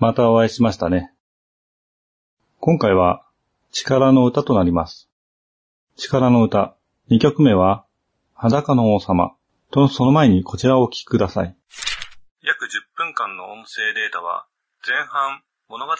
またお会いしましたね。今回は力の歌となります。力の歌、2曲目は裸の王様とその前にこちらをお聴きください。約10分間の音声データは前半物語を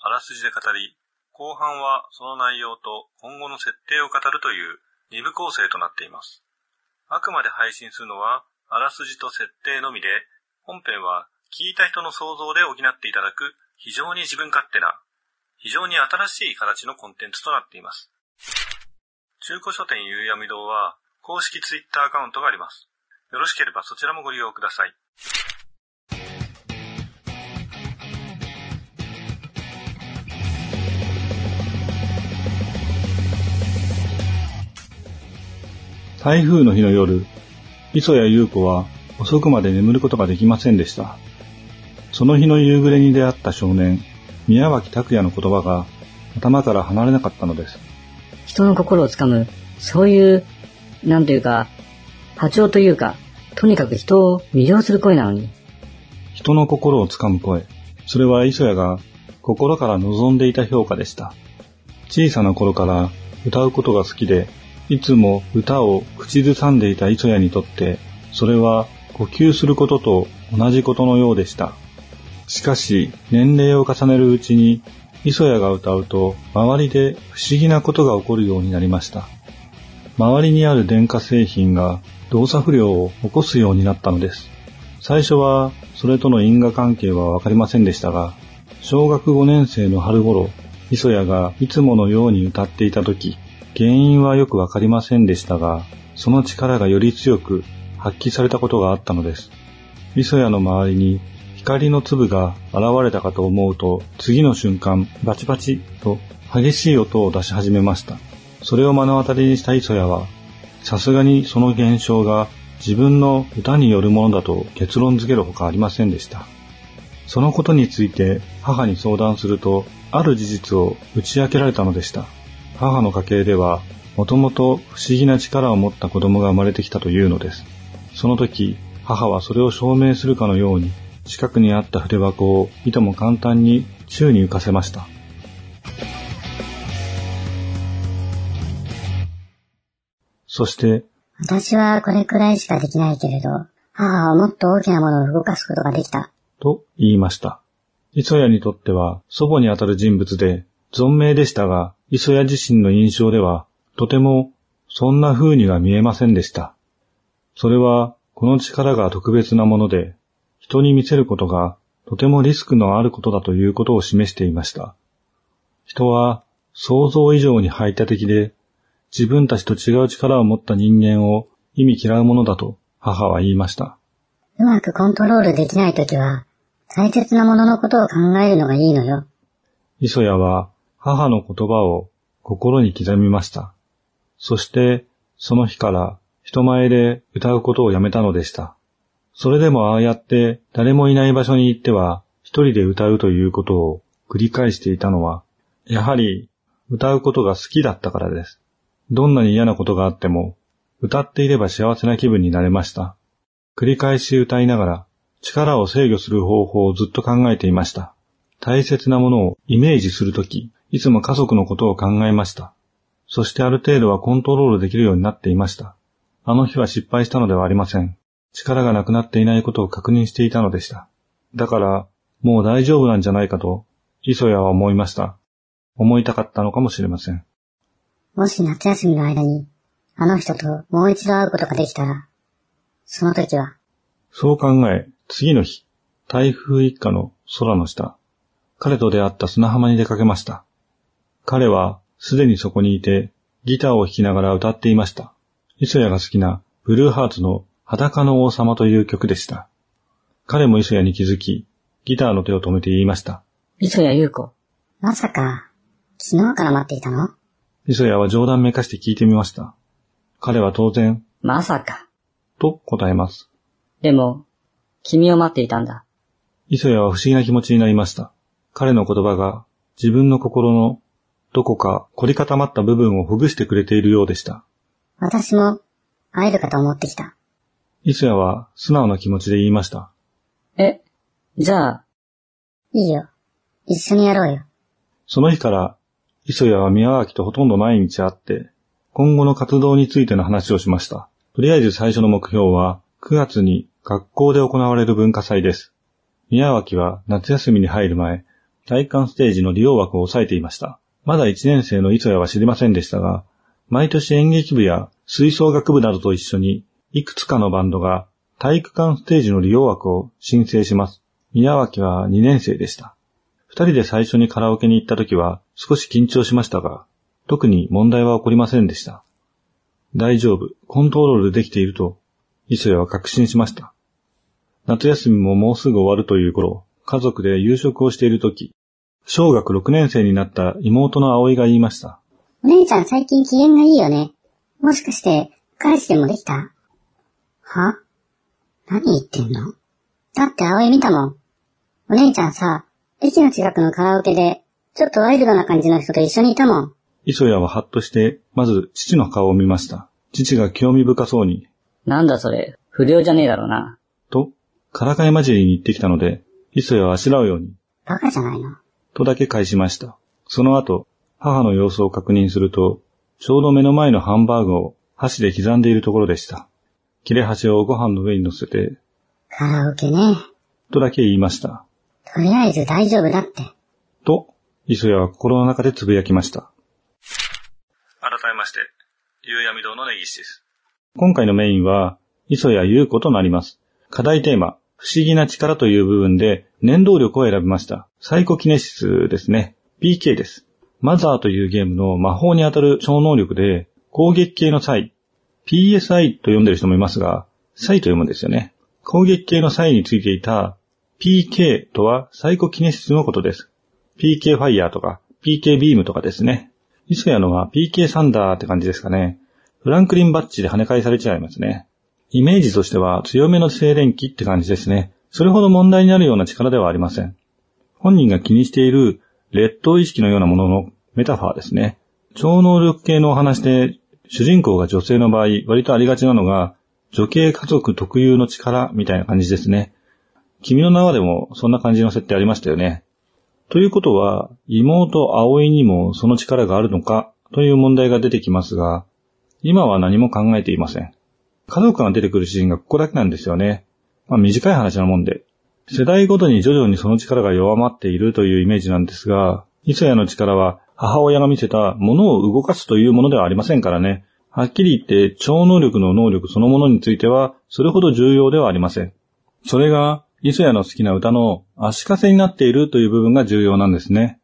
あらすじで語り、後半はその内容と今後の設定を語るという2部構成となっています。あくまで配信するのはあらすじと設定のみで、本編は聞いた人の想像で補っていただく非常に自分勝手な、非常に新しい形のコンテンツとなっています。中古書店ゆうやみ堂は公式ツイッターアカウントがあります。よろしければそちらもご利用ください。台風の日の夜、磯谷優子は遅くまで眠ることができませんでした。その日の夕暮れに出会った少年、宮脇拓也の言葉が頭から離れなかったのです。人の心をつかむ、そういう、なんというか、波長というか、とにかく人を魅了する声なのに、人の心をつかむ声。それは磯谷が心から望んでいた評価でした。小さな頃から歌うことが好きで、いつも歌を口ずさんでいた磯谷にとって、それは呼吸することと同じことのようでした。しかし、年齢を重ねるうちに、磯谷が歌うと、周りで不思議なことが起こるようになりました。周りにある電化製品が動作不良を起こすようになったのです。最初はそれとの因果関係はわかりませんでしたが、小学5年生の春頃、磯谷がいつものように歌っていた時、原因はよくわかりませんでしたが、その力がより強く発揮されたことがあったのです。磯谷の周りに光の粒が現れたかと思うと、次の瞬間、バチバチと激しい音を出し始めました。それを目の当たりにした磯谷は、さすがにその現象が自分の歌によるものだと結論付けるほかありませんでした。そのことについて母に相談すると、ある事実を打ち明けられたのでした。母の家系では、もともと不思議な力を持った子供が生まれてきたというのです。その時、母はそれを証明するかのように、近くにあった筆箱をいとも簡単に宙に浮かせました。そして、私はこれくらいしかできないけれど、母はもっと大きなものを動かすことができた。と言いました。磯谷にとっては祖母にあたる人物で、存命でしたが、磯谷自身の印象では、とてもそんな風には見えませんでした。それは、この力が特別なもので、人に見せることがとてもリスクのあることだということを示していました。人は想像以上に排他的で、自分たちと違う力を持った人間を意味嫌うものだと母は言いました。うまくコントロールできないときは、大切なもののことを考えるのがいいのよ。磯谷は母の言葉を心に刻みました。そして、その日から人前で歌うことをやめたのでした。それでもああやって誰もいない場所に行っては一人で歌うということを繰り返していたのは、やはり歌うことが好きだったからです。どんなに嫌なことがあっても、歌っていれば幸せな気分になれました。繰り返し歌いながら力を制御する方法をずっと考えていました。大切なものをイメージするとき、いつも家族のことを考えました。そしてある程度はコントロールできるようになっていました。あの日は失敗したのではありません。力がなくなっていないことを確認していたのでした。だから、もう大丈夫なんじゃないかと、磯谷は思いました。思いたかったのかもしれません。もし夏休みの間に、あの人ともう一度会うことができたら、その時は、そう考え、次の日、台風一過の空の下、彼と出会った砂浜に出かけました。彼はすでにそこにいて、ギターを弾きながら歌っていました。磯谷が好きなブルーハーツの裸の王様という曲でした。彼も磯谷に気づき、ギターの手を止めて言いました。磯谷優子。まさか、昨日から待っていたの？磯谷は冗談めかして聞いてみました。彼は当然、まさか。と答えます。でも、君を待っていたんだ。磯谷は不思議な気持ちになりました。彼の言葉が自分の心のどこか凝り固まった部分をほぐしてくれているようでした。私も、会えるかと思ってきた。磯谷は素直な気持ちで言いました。え、じゃあ、いいよ。一緒にやろうよ。その日から、磯谷は宮脇とほとんど毎日会って、今後の活動についての話をしました。とりあえず最初の目標は、9月に学校で行われる文化祭です。宮脇は夏休みに入る前、体感ステージの利用枠を抑えていました。まだ1年生の磯谷は知りませんでしたが、毎年演劇部や吹奏楽部などと一緒に、いくつかのバンドが体育館ステージの利用枠を申請します。宮脇は2年生でした。二人で最初にカラオケに行った時は少し緊張しましたが、特に問題は起こりませんでした。大丈夫、コントロールできていると、磯谷は確信しました。夏休みももうすぐ終わるという頃、家族で夕食をしている時、小学6年生になった妹の葵が言いました。お姉ちゃん最近機嫌がいいよね。もしかして、彼氏でもできた？は？何言ってんの？だって葵見たもん。お姉ちゃんさ、駅の近くのカラオケで、ちょっとワイルドな感じの人と一緒にいたもん。磯谷はハッとして、まず父の顔を見ました。父が興味深そうに、なんだそれ、不良じゃねえだろうな。と、からかい混じりに言ってきたので、磯谷はあしらうように、バカじゃないの？とだけ返しました。その後、母の様子を確認すると、ちょうど目の前のハンバーグを箸で刻んでいるところでした。切れ端をご飯の上に乗せて、カラオケね。とだけ言いました。とりあえず大丈夫だって。と、磯谷は心の中でつぶやきました。改めまして、夕闇堂の根岸です。今回のメインは、磯谷優子となります。課題テーマ、不思議な力という部分で、念動力を選びました。サイコキネシスですね。PK です。マザーというゲームの魔法に当たる超能力で、攻撃系の際、PSI と読んでる人もいますが、サイと読むんですよね。攻撃系の際についていた PK とはサイコキネシスのことです。PK ファイヤーとか PK ビームとかですね。磯谷のは PK サンダーって感じですかね。フランクリンバッジで跳ね返されちゃいますね。イメージとしては強めの静電気って感じですね。それほど問題になるような力ではありません。本人が気にしている劣等意識のようなもののメタファーですね。超能力系のお話で主人公が女性の場合割とありがちなのが女系家族特有の力みたいな感じですね。君の名はでもそんな感じの設定ありましたよね。ということは、妹葵にもその力があるのかという問題が出てきますが、今は何も考えていません。家族が出てくるシーンがここだけなんですよね。まあ短い話なもんで。世代ごとに徐々にその力が弱まっているというイメージなんですが、磯谷の力は母親が見せたものを動かすというものではありませんからね。はっきり言って超能力の能力そのものについてはそれほど重要ではありません。それが磯谷の好きな歌の足かせになっているという部分が重要なんですね。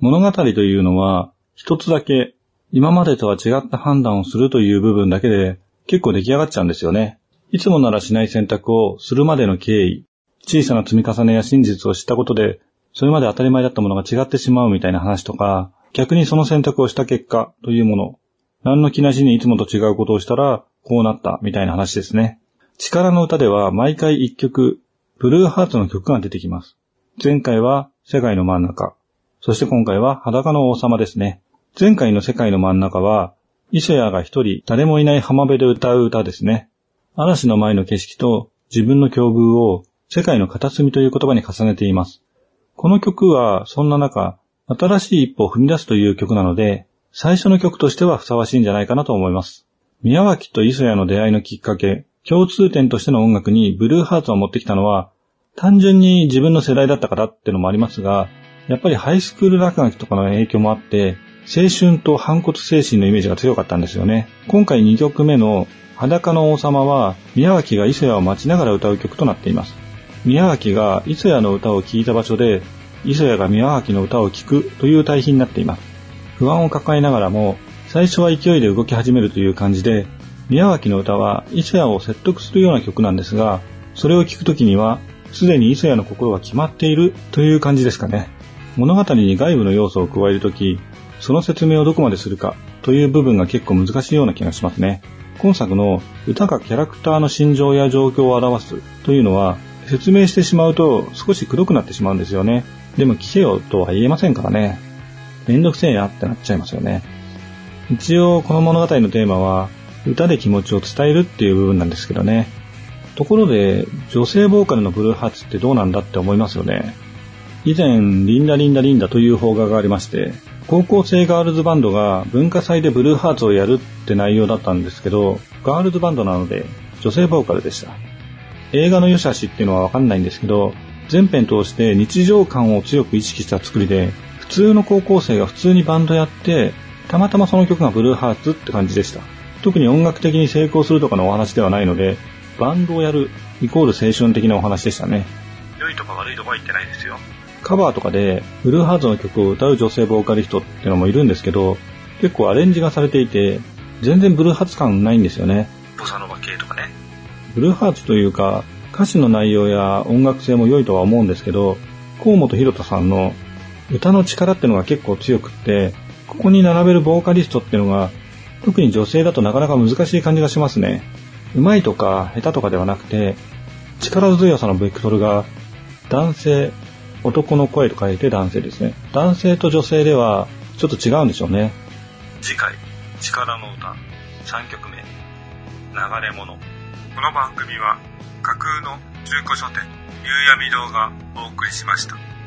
物語というのは一つだけ今までとは違った判断をするという部分だけで結構出来上がっちゃうんですよね。いつもならしない選択をするまでの経緯、小さな積み重ねや真実を知ったことで、それまで当たり前だったものが違ってしまうみたいな話とか、逆にその選択をした結果というもの、何の気なしにいつもと違うことをしたらこうなったみたいな話ですね。力の歌では毎回一曲、ブルーハーツの曲が出てきます。前回は世界の真ん中、そして今回は裸の王様ですね。前回の世界の真ん中は、磯谷が一人誰もいない浜辺で歌う歌ですね。嵐の前の景色と自分の境遇を世界の片隅という言葉に重ねています。この曲はそんな中、新しい一歩を踏み出すという曲なので、最初の曲としてはふさわしいんじゃないかなと思います。宮脇と磯谷の出会いのきっかけ、共通点としての音楽にブルーハーツを持ってきたのは、単純に自分の世代だったからってのもありますが、やっぱりハイスクール落書きとかの影響もあって、青春と反骨精神のイメージが強かったんですよね。今回2曲目の裸の王様は宮脇が磯谷を待ちながら歌う曲となっています。宮脇が磯谷の歌を聴いた場所で、磯谷が宮脇の歌を聴くという対比になっています。不安を抱えながらも、最初は勢いで動き始めるという感じで、宮脇の歌は磯谷を説得するような曲なんですが、それを聴くときには、すでに磯谷の心が決まっているという感じですかね。物語に外部の要素を加えるとき、その説明をどこまでするかという部分が結構難しいような気がしますね。今作の歌がキャラクターの心情や状況を表すというのは説明してしまうと少し黒くなってしまうんですよね。でも聞けよとは言えませんからね。めんどくせえやってなっちゃいますよね。一応この物語のテーマは歌で気持ちを伝えるっていう部分なんですけどね。ところで女性ボーカルのブルーハーツってどうなんだって思いますよね。以前、リンダリンダリンダという邦画がありまして、高校生ガールズバンドが文化祭でブルーハーツをやるって内容だったんですけど、ガールズバンドなので女性ボーカルでした。映画の良し悪しっていうのはわかんないんですけど、全編通して日常感を強く意識した作りで、普通の高校生が普通にバンドやって、たまたまその曲がブルーハーツって感じでした。特に音楽的に成功するとかのお話ではないので、バンドをやるイコール青春的なお話でしたね。良いとか悪いとか言ってないですよ。カバーとかで、ブルーハーツの曲を歌う女性ボーカリストってのもいるんですけど、結構アレンジがされていて、全然ブルーハーツ感ないんですよね。ボサノバ系とかね。ブルーハーツというか、歌詞の内容や音楽性も良いとは思うんですけど、河本博人さんの歌の力ってのが結構強くって、ここに並べるボーカリストってのが、特に女性だとなかなか難しい感じがしますね。上手いとか下手とかではなくて、力強さのベクトルが男性、男の声と書いて男性ですね。男性と女性ではちょっと違うんでしょうね。次回、力の歌、3曲目、流れ物。この番組は架空の中古書店、夕闇堂がお送りしました。